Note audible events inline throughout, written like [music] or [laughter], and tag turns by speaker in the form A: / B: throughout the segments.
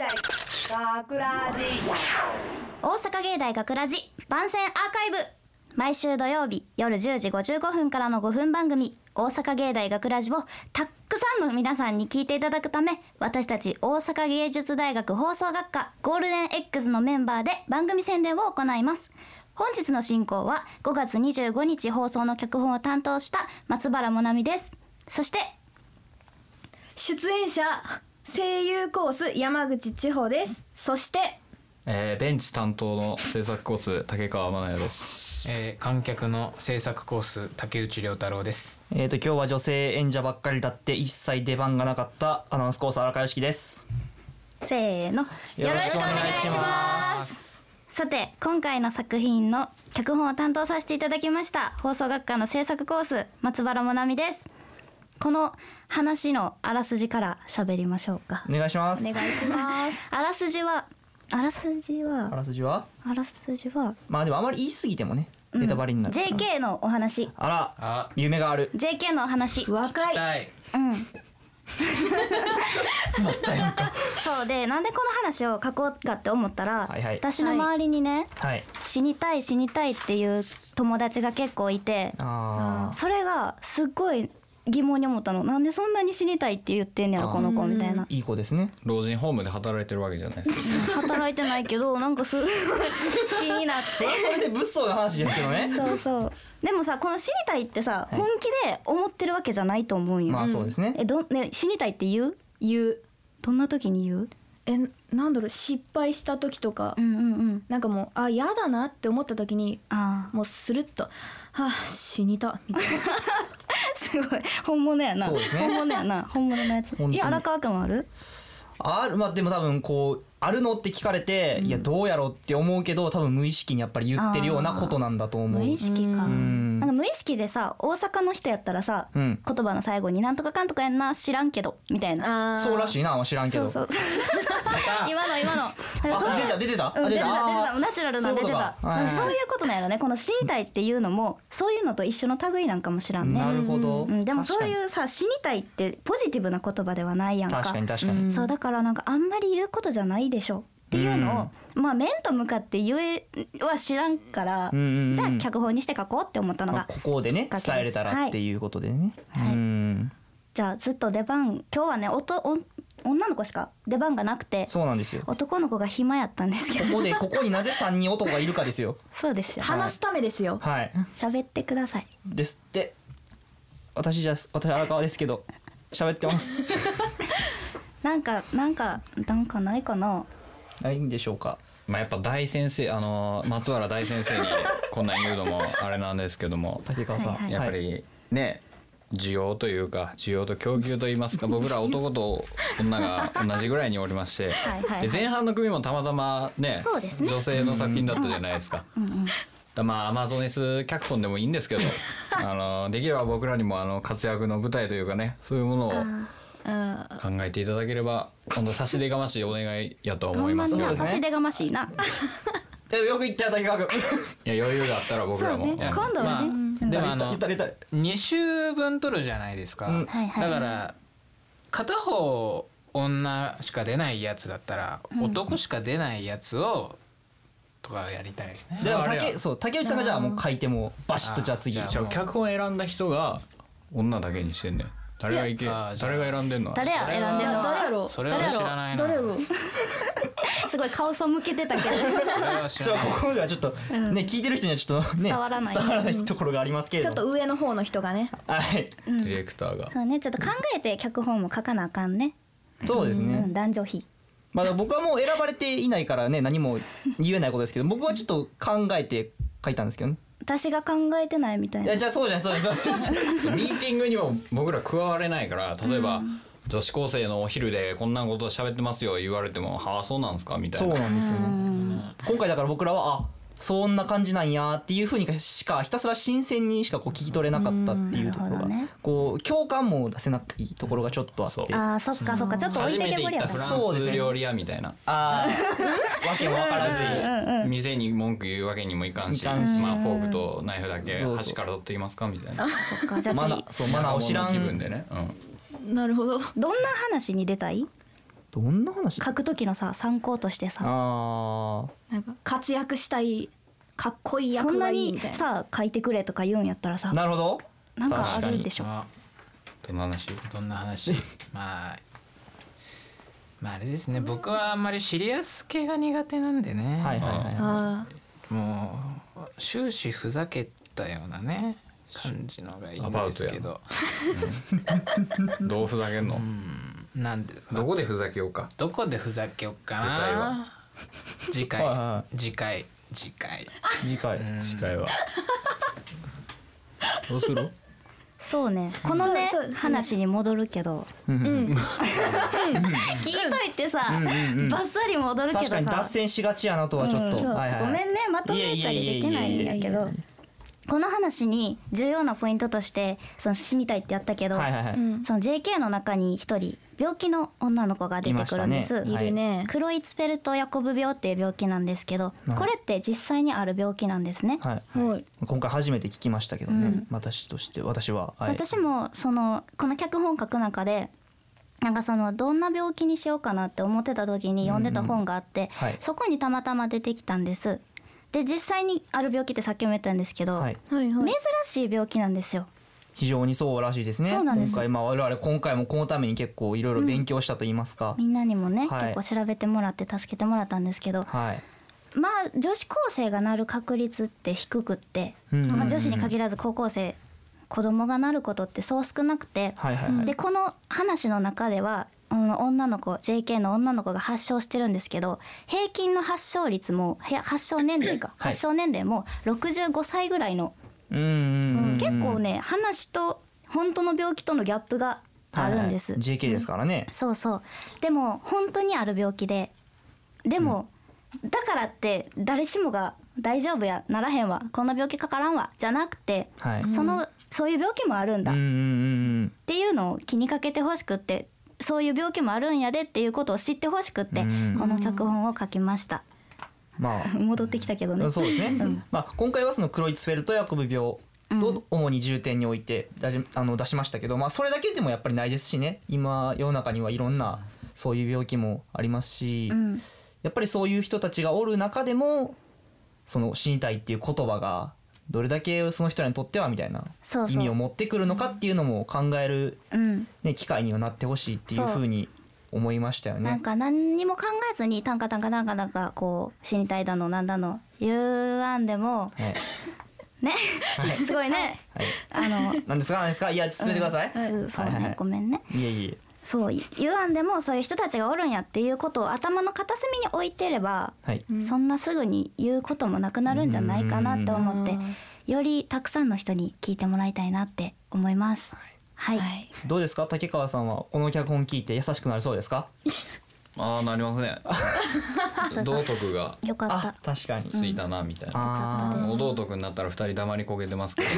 A: 大学ラジ。
B: 大阪芸大学ラジ番宣アーカイブ。毎週土曜日夜10時55分からの5分番組「大阪芸大学ラジをたくさんの皆さんに聞いていただくため私たち大阪芸術大学放送学科ゴールデン X のメンバーで番組宣伝を行います。本日の進行は5月25日放送の脚本を担当した松原もなみです。そして
C: 出演者声優コース山口千穂ですそして
D: えーベンチ担当の制作コース竹川真奈也です。
E: えー観客の制作コース竹内涼太郎です。
F: えー、と今日は女性演者ばっかりだって一切出番がなかったアナウンスコース荒川良樹です。
B: せーのよろしくお願いしますさて今回の作品の脚本を担当させていただきました放送学科の制作コース松原もなみですこの話のあらすじから喋りましょうか。
F: お願いします。
B: お願いします。[laughs] あらすじはあらすじ
F: あ
B: は
F: らすじは？
B: あらすじは？
F: まあでもあまり言い過ぎてもねネタバレになる
B: JK のお話。
F: あら
E: あ、
F: 夢がある。
B: JK のお話。
C: 若い。
B: うん。[laughs]
F: 詰まったやんか。
B: そうでなんでこの話を書こうかって思ったら、
F: はいはい。
B: 私の周りにね、
F: はい。
B: 死にたい死にたいっていう友達が結構いて
F: あ
B: それがすっごい疑問に思ったの。なんでそんなに死にたいって言ってんねやろこの子みたいな。
F: ーいい子ですね。
D: 老人ホームで働いてるわけじゃないですか。
B: 働いてないけどなんかすごい [laughs] 気になって
F: それはそれで物騒な話ですけどね。
B: そうそう。でもさこの死にたいってさ、本気で思ってるわけじゃないと思うんよ、
F: まあそうですね。
B: えどね死にたいって言う？
C: 言う？
B: どんな時に言う？
C: えなんだろう失敗した時とか、
B: うんうんうん。
C: なんかもうあ嫌だなって思った時に
B: あ
C: もうスルッと「はあ死にた」みたいな。
B: ー [laughs] すごい。本物やな。
F: そうですね。
B: 本物やな。本物のやつ。
F: 本当に。
B: いや荒川君はある？
F: ある。まあでも多分こうあるのって聞かれて、いやどうやろうって思うけど多分無意識にやっぱり言ってるようなことなんだと思う。
B: 無意識か。
F: ん
B: なん。か無意識でさ大阪の人やったらさ、
F: うん。
B: 言葉の最後に「なんとかかんとかやんな知らんけど」みたいな。
F: そうらしいな知らんけど。
B: そうそう。今の今の。
F: あ出てた出てた。
B: うん、出てた出てた。ナチュラルな出てた。
F: そういうこと
B: なんやろね。この死にたいっていうのもそういうのと一緒の類なんかもしらんね。
F: なるほど、
B: うん、でもそう
F: う
B: いうさ死にたいってポジティブな言葉ではないやんか。
F: 確かに確かに、
B: そうだからなんかあんまり言うことじゃないでしょっていうのを、まあ面と向かって言えは知らんから、
F: うんうんうん。
B: じゃあ脚本にして書こうって思ったのが、
F: まあ、ここでね
B: きっかけです。
F: 伝えれたらっていうことでね、
B: はい。
F: うん。
B: じゃあずっと出番今日はねおとお女の子しか出番がなくて
F: そうなんですよ。こ
B: 男の子が暇やったんですけど。
F: こで [laughs] ここになぜ3人男がいるかですよ。
B: そうですよ。
C: 話すためですよ。
F: はい。
B: 喋ってください。
F: ですって。私じゃ私荒川ですけど喋ってます。[laughs]
B: なんかなんかなんかないかな？
F: ないんでしょうか？
D: まあやっぱ大先生あの松原大先生にこんなん言うのもあれなんですけども、
F: 竹川さん、
D: やっぱりね需要というか需要と供給と言いますか [laughs] 僕ら男と女が同じぐらいにおりましてで前半の組もたまたまね
B: そうですね。
D: 女性の作品だったじゃないですか。だまあアマゾネス脚本でもいいんですけど [laughs] あのできれば僕らにもあの活躍の舞台というかねそういうものを
C: あ
D: 考えていただければ本当差し出がましいお願いやと思います。い
B: ほんまにな
F: そうですね。
B: 差し出がましいな。
F: でよく言ったよ竹川君
D: や余裕があったら僕らも、
B: そうね。今度はね、
E: まあ
B: うん。
E: でもあの
F: 言った言った言っ
E: 2週分取るじゃないですか。
F: うん。
E: だから片方女しか出ないやつだったら、男しか出ないやつをとかやりたいですね。
F: たでも竹そう竹内さんがじゃあもう書いてもバシッとじゃあ次。
E: あ
D: じゃあ脚本選んだ人が女だけにしてんねん誰がいけ
E: いやあーじゃあ。
D: 誰が選んでんの？
B: 誰や選んでんの？
C: だ誰やろ
E: それは知らないな。
C: 誰やろ [laughs]
B: すごい顔背向けてたけど。
E: それは知
F: じゃ
E: らな
F: ここではちょっとね聞いてる人にはちょっとね
B: 伝わらない。
F: 伝わらないところがありますけれ
C: ちょっと上の方の人がね。
F: はい。
D: ディレクターが。
B: そうね。ちょっと考えて脚本も書かなあかんね。う
F: そうですね。
B: ん男女比。
F: まあ僕はもう選ばれていないからね何も言えないことですけど僕はちょっと考えて書いたんですけどね
B: 私が考えてないみたいな。
F: いやじゃあそうじゃんそうじゃんそうじゃん。
D: そうミーティングにも僕ら加われないから例えば、女子高生のお昼でこんなこと喋ってますよ言われても「はあそうなんですか?」みたいな。
F: そうなんですよね。
B: うん。
F: 今回だから僕らはあそんな感じなんやっていうふうにしかひたすら新鮮にしかこう聞き取れなかったっていうところが
B: ね
F: こう共感も出せないところがちょっとあって
D: そう
B: あーそっかそっかちょっと置い
D: 初め
B: てけぼりやから
F: そうですね
D: ランス料理屋みたいな
F: あーわけも分からず
D: 店に文句言うわけにもいかんしまあフォークとナイフだけ端から取っていますかみたいな
B: そっかじゃあ次
F: マナーそうマナーを知らん
D: 気分でね、うん
C: なるほど
B: どんな話に出たい
F: どんな話？
B: 書く時のさ参考としてさ。
F: あ
C: なんか活躍したいかっこいい役
B: そんなに
C: がいいみたいな。
B: さ書いてくれとか言うんやったらさ
F: あなるほど。
B: なんかあるでしょ。
E: あ
D: どんな話？
E: どんな話？[laughs] まあまああれですね。僕はあんまりシリアス系が苦手なんでね、
F: はいはいはい
C: あ
E: もう終始ふざけたようなね感じのがいいんですけど。[laughs]
D: どうふざけんの？
E: なんですか？
D: どこでふざけようか？
E: どこでふざけようか
D: 舞台は。
E: な次回。[laughs]
F: はいは
E: 次回。次回。
F: 次回。
D: 次回は。どうする？
B: そうね。このね
C: そうそうそう。
B: 話に戻るけど。
F: うんうん
B: 聞いといてさ
F: うんうんうん。
B: バッサリ戻るけど
F: 確かに脱
B: さ
F: 線しがちやなとはちょっと、
B: うん。
F: はいはい
B: ごめんね。まとめたりできないんやけど。この話に重要なポイントとしてその死にたいってやったけど、
F: はいはいはい、
C: うん。
B: その JK の中に一人病気の女の子が出てくるんです。
F: い
C: るね。
B: クロイツペルト・ヤコブ病っていう病気なんですけど、
F: はい。
B: これって実際にある病気なんですね。
F: はい。
C: はい。
F: 今回初めて聞きましたけどね、
B: うん。
F: 私として私は、はい、
B: 私もそのこの脚本書く中でなんかそのどんな病気にしようかなって思ってた時に読んでた本があって、
F: はい。
B: そこにたまたま出てきたんです。で実際にある病気ってさっきも言ったんですけど、珍しい病気なんですよ。
F: 非常にそうらしいですね。
B: そうなんです。
F: 今回まあ我々今回もこのために結構いろいろ勉強したと言いますか、
B: みんなにもね、
F: はい。
B: 結構調べてもらって助けてもらったんですけど、
F: はい。
B: まあ女子高生がなる確率って低くって、
F: うんうんうん
B: まあ、女子に限らず高校生子供がなることってそう少なくて、
F: はいはいはい。
B: でこの話の中では、うん、女の子 JK の女の子が発症してるんですけど平均の発症率もへ発症年齢か、
F: はい。
B: 発症年齢も65歳ぐらいの、結構ね話と本当の病気とのギャップがあるんです。
F: はいはい。JK ですからね、
B: そうそう。でも本当にある病気ででも、だからって誰しもが大丈夫やならへんわこんな病気かからんわじゃなくて、
F: はい。
B: そのそういう病気もあるんだ。っ
F: うんうんうん。
B: ていうのを気にかけてほしくってそういう病気もあるんやでっていうことを知ってほしくって、
F: うん。
B: この脚本を書きました
F: まあ。[laughs]
B: 戻ってきたけどね。
F: そうですね、まあ、今回はそのクロイツフェルト・ヤコブ病と主に重点に置いてだしあの出しましたけど、まあ、それだけでもやっぱりないですしね。今世の中にはいろんなそういう病気もありますし、
B: うん。
F: やっぱりそういう人たちがおる中でもその死にたいっていう言葉がどれだけその人らにとってはみたいな意味を持ってくるのかっていうのも考える、
B: うん。
F: ね、機会にはなってほしいっていうふうに思いましたよね。
B: なんか何にも考えずにタンカタンカタンカなんかこう死にたいだのなんだの言わんでも
F: はい
B: ね、
F: はい
B: すごいね
F: はい、
B: あの
F: なんですかなんですかいや進めてください。
B: うんそうね、
F: はいはい
B: ごめんね
F: いえいえ
B: そう言わんでもそういう人たちがおるんやっていうことを頭の片隅に置いてれば、
F: はい、
B: そんなすぐに言うこともなくなるんじゃないかなって思ってよりたくさんの人に聞いてもらいたいなって思いますはい、
C: はい。
F: どうですか？竹川さんは。この脚本聞いて優しくなりそうですか？[laughs]
D: ああなりますね。道徳が
B: よかった。
F: あ確かに、
D: ついたなみたいな、
F: あ
B: うん
D: お道徳になったら二人黙りこけてますけど。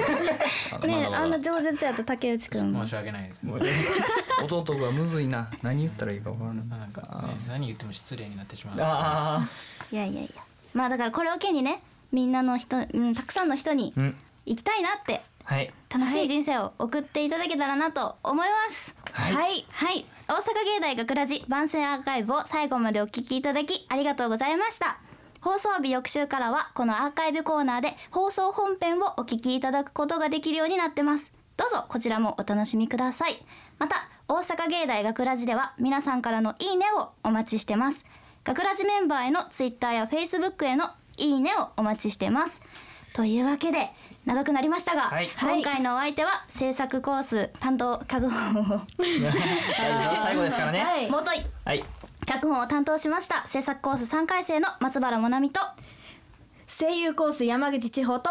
D: あ [laughs] の
B: ねあんな饒舌やった竹内くんも
E: 申し訳ないですね。
D: お道徳はむずいな。何言ったらいいか分からない。
E: なんか、ね、何言っても失礼になってしまう。
F: あ
B: いやいやいや。まあだからこれを機にねみんなの人、うん、たくさんの人に行きたいなって
F: はい。
B: 楽しい人生を送っていただけたらなと思います。
F: はい。
B: はい、はい、大阪芸大学ラジ番宣アーカイブを最後までお聞きいただきありがとうございました。放送日翌週からはこのアーカイブコーナーで放送本編をお聞きいただくことができるようになってます。どうぞこちらもお楽しみください。また大阪芸大学ラジでは皆さんからのいいねをお待ちしてます。学ラジメンバーへのツイッターやフェイスブックへのいいねをお待ちしてます。というわけで長くなりましたが、
F: はい。
B: 今回のお相手は制作コース担当脚本を。
F: 最後ですからね。
C: はい。
B: 元い
F: はい。
B: 脚本を担当しました制作コース3回生の松原もなみと
C: 声優コース山口千穂と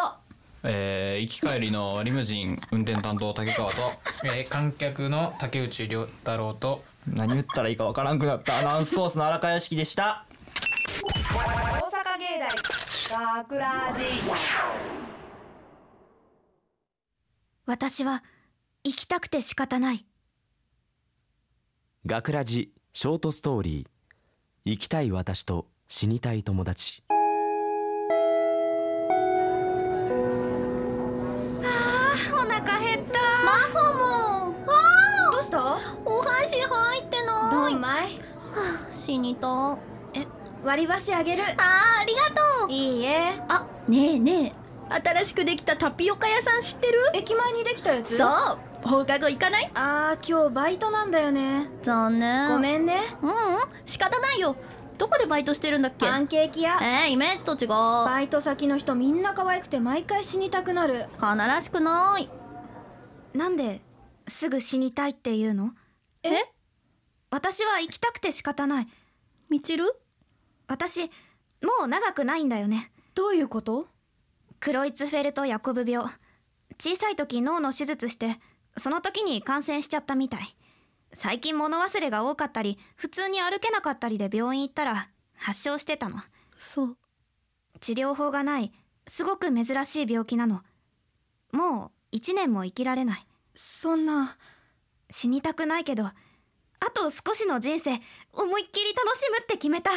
D: えー、行き帰りのリムジン運転担当竹川と [laughs]
E: えー観客の竹内涼太郎と
F: 何言ったらいいかわからんくなったアナウンスコースの荒川良樹でした。
A: 大阪芸大学ラジ
C: 私は生きたくて仕方ない。
G: 学ラジショートストーリー。生きたい私と死にたい友達。
C: お腹減った。マホも。どうした？
H: お箸入ってない。
C: どんまい？
I: 死にた。
C: 割り箸あげる。
I: あーありがとう。
C: いいえ。
H: あねえねえ新しくできたタピオカ屋さん知ってる？
C: 駅前にできたやつ？
H: そう。放課後行かない？
C: あー今日バイトなんだよね。
I: 残念。
C: ごめんね。
H: うんうん。仕方ないよ。どこでバイトしてるんだっけ？
C: パンケーキ屋。
H: えー、イメージと違う。
C: バイト先の人みんな可愛くて毎回死にたくなる。
H: かならしくない。
I: なんですぐ死にたいって言うの？
H: え？
I: 私は生きたくて仕方ない。
H: みちる？
I: 私もう長くないんだよね。
C: どういうこと？
I: クロイツフェルト・ヤコブ病。小さい時脳の手術してその時に感染しちゃったみたい。最近物忘れが多かったり普通に歩けなかったりで病院行ったら発症してたの。
H: そう。
I: 治療法がないすごく珍しい病気なの。もう1年も生きられない。
C: そんな。
I: 死にたくないけどあと少しの人生思いっきり楽しむって決めた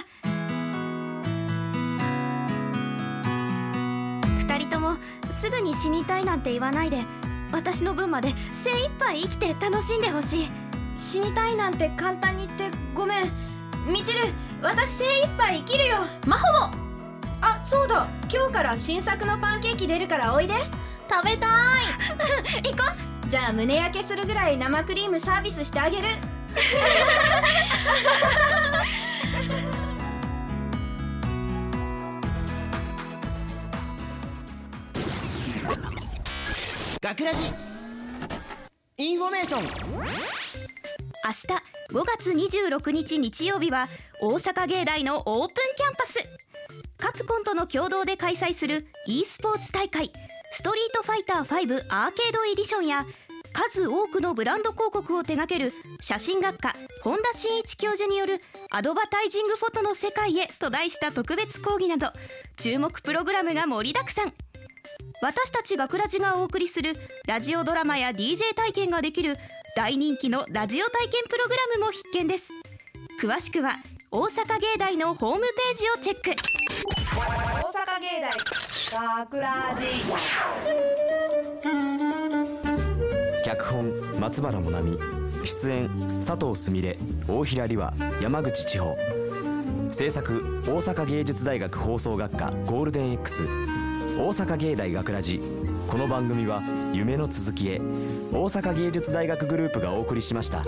I: すぐに死にたいなんて言わないで。私の分まで精一杯生きて楽しんでほしい。
C: 死にたいなんて簡単に言ってごめん。みちる私精一杯生きるよ。
H: マホも。
C: あそうだ。今日から新作のパンケーキ出るからおいで。
H: 食べたい。[laughs]
C: 行こう。じゃあ胸焼けするぐらい生クリームサービスしてあげる [laughs]
J: 学ラジ。インフォメーション。
I: 明日5月26日日曜日は大阪芸大のオープンキャンパス。カプコンとの共同で開催する e スポーツ大会ストリートファイター5アーケードエディションや数多くのブランド広告を手掛ける写真学科本田真一教授によるアドバタイジングフォトの世界へと題した特別講義など注目プログラムが盛りだくさん。私たち学ラジがお送りするラジオドラマや DJ 体験ができる大人気のラジオ体験プログラムも必見です。詳しくは大阪芸大のホームページをチェック。
A: 大阪芸大学ラジ
G: 脚本松原もなみ。出演佐藤すみれ大平里和山口千穂。制作大阪芸術大学放送学科ゴールデン X 大阪芸大学ラジこの番組は夢の続きへ大阪芸術大学グループがお送りしました。